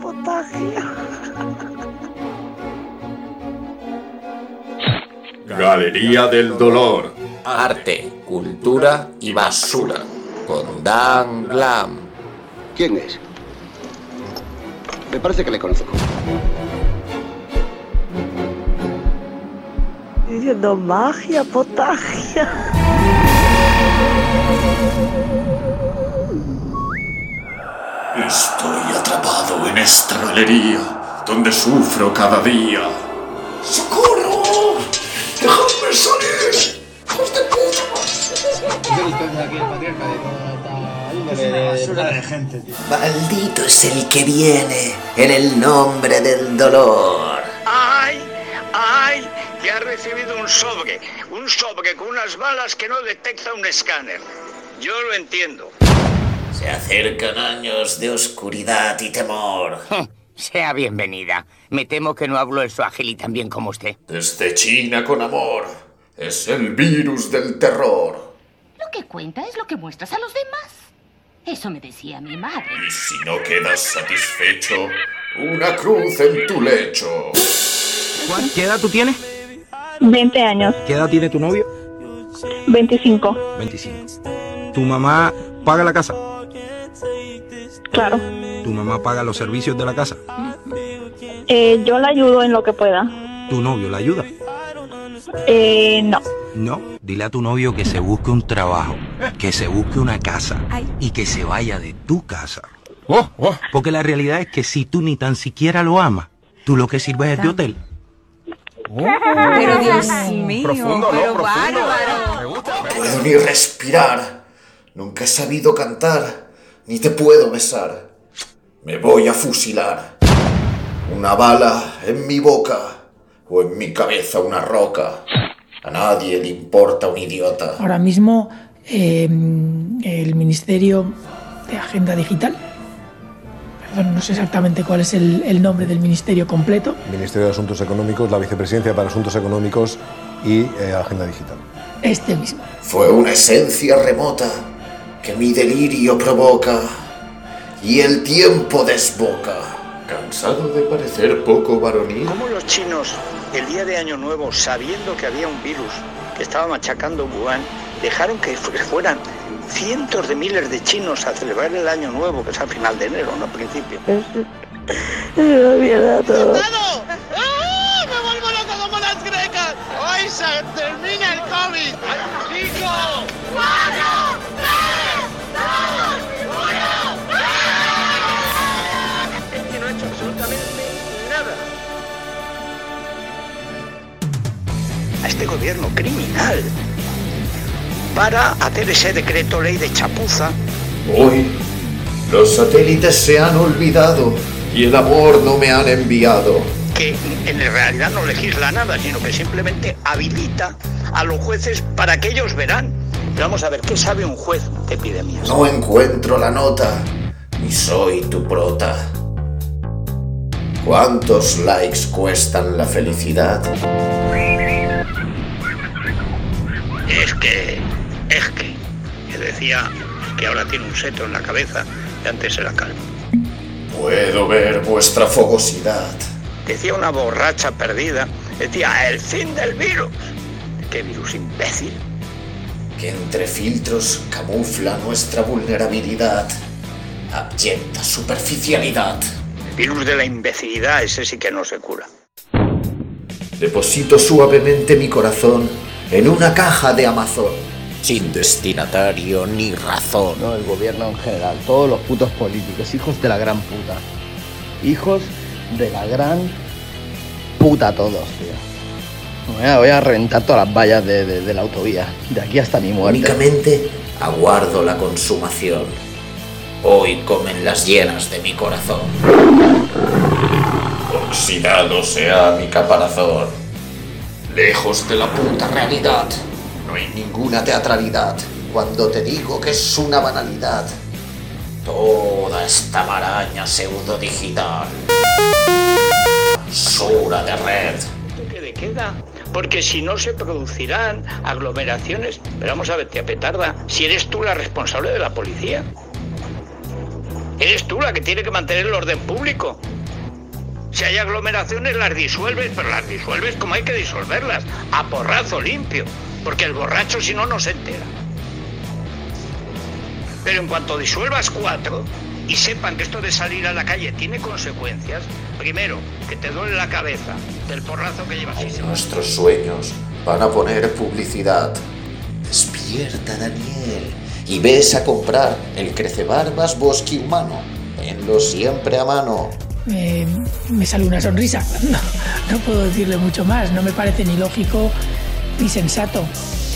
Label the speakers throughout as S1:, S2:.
S1: potagia.
S2: Galería del Dolor.
S3: Arte, cultura y basura. Con Dan Glam.
S4: ¿Quién es? Me parece que le conozco.
S1: Diciendo magia, potagia.
S2: Estoy atrapado en esta galería donde sufro cada día. ¡Socorro! ¡Dejadme salir! ¡Hijos de
S3: Maldito es el que viene en el nombre del dolor.
S5: ¡Ay! ¡Ay! Que ha recibido un sobre. Un sobre con unas balas que no detecta un escáner. Yo lo entiendo.
S3: Se acercan años de oscuridad y temor.
S6: Sea bienvenida. Me temo que no hablo el suajili tan bien como usted.
S2: Desde China con amor. Es el virus del terror.
S7: Lo que cuenta es lo que muestras a los demás. Eso me decía mi madre.
S2: Y si no quedas satisfecho, una cruz en tu lecho.
S8: Juan, ¿qué edad tú tienes?
S9: 20 años,
S8: ¿Qué edad tiene tu novio?
S9: 25,
S8: 25. ¿Tu mamá paga la casa?
S9: Claro.
S8: ¿Tu mamá paga los servicios de la casa?
S9: Eh, yo la ayudo en lo que pueda.
S8: ¿Tu novio la ayuda?
S9: Eh, no.
S8: No, dile a tu novio que se busque un trabajo, que se busque una casa y que se vaya de tu casa. Porque la realidad es que si tú ni tan siquiera lo amas, tú lo que sirves es de hotel.
S10: Pero Dios mío,
S2: Profundo, ¿no?
S10: pero
S2: Profundo.
S10: bárbaro.
S2: No puedo ni respirar. Nunca he sabido cantar, ni te puedo besar. Me voy a fusilar. Una bala en mi boca o en mi cabeza una roca. A nadie le importa un idiota.
S11: Ahora mismo eh, el Ministerio de Agenda Digital, perdón, no sé exactamente cuál es el, el nombre del ministerio completo,
S12: Ministerio de Asuntos Económicos, la Vicepresidencia para Asuntos Económicos y eh, Agenda Digital.
S11: este mismo.
S2: Fue una esencia remota que mi delirio provoca y el tiempo desboca. Cansado de parecer poco varonil.
S5: ¿Cómo los chinos, el día de Año Nuevo, sabiendo que había un virus que estaba machacando Wuhan, dejaron que fu- fueran cientos de miles de chinos a celebrar el Año Nuevo, que es a final de enero, no a principio?
S13: ¡Ah! ¡Me vuelvo loco como las grecas! ¡Hoy se termina el COVID!
S5: Este gobierno criminal para hacer ese decreto ley de chapuza
S2: Hoy los satélites se han olvidado y el amor no me han enviado.
S5: que en realidad no legisla nada, sino que simplemente habilita a los jueces para que ellos verán. Vamos a ver, ¿qué sabe un juez de epidemias?
S2: No encuentro la nota, ni soy tu prota. ¿Cuántos likes cuestan la felicidad?
S5: Que, es que, que decía que ahora tiene un seto en la cabeza y antes era calvo.
S2: Puedo ver vuestra fogosidad.
S5: Decía una borracha perdida, decía, el fin del virus. ¿Qué virus imbécil?
S2: que entre filtros camufla nuestra vulnerabilidad. Abyecta superficialidad.
S5: El virus de la imbecilidad, ese sí que no se cura.
S2: Deposito suavemente mi corazón en una caja de Amazon.
S3: Sin destinatario ni razón.
S14: No, el gobierno en general, todos los putos políticos, hijos de la gran puta. Hijos de la gran puta todos, tío. Voy a, voy a reventar todas las vallas de, de- de la autovía, de aquí hasta mi muerte.
S3: Únicamente aguardo la consumación. Hoy comen las hienas de mi corazón.
S2: Oxidado sea mi caparazón. Lejos de la puta realidad. No hay ninguna teatralidad cuando te digo que es una banalidad.
S3: Toda esta maraña pseudo digital. Basura de red.
S5: ¿Qué le queda? Porque si no se producirán aglomeraciones. Pero vamos a ver, tía petarda, si eres tú la responsable de la policía. Eres tú la que tiene que mantener el orden público. Si hay aglomeraciones las disuelves, pero las disuelves como hay que disolverlas, a porrazo limpio, porque el borracho si no no se entera. Pero en cuanto disuelvas cuatro y sepan que esto de salir a la calle tiene consecuencias, primero, que te duele la cabeza del porrazo que llevas.
S2: En nuestros sueños van a poner publicidad. Despierta, Daniel, y ves a comprar el crecebarbas bosque humano. Tenlo siempre a mano.
S11: Me sale una sonrisa. No, puedo decirle mucho más. No me parece ni lógico ni sensato.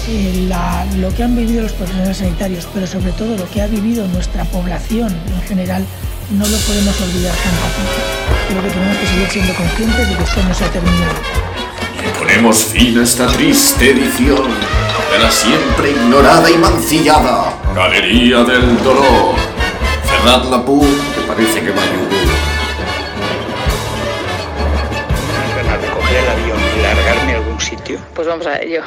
S11: Eh, lo que han vivido los profesionales sanitarios, pero sobre todo lo que ha vivido nuestra población en general, no lo podemos olvidar tan fácil. Creo que tenemos que seguir siendo conscientes de que esto no se ha terminado.
S2: Y ponemos fin a esta triste edición de la siempre ignorada y mancillada Galería del Dolor. Cerrad la pu, que parece que va a
S5: largarme a algún sitio.
S15: Pues vamos a ello.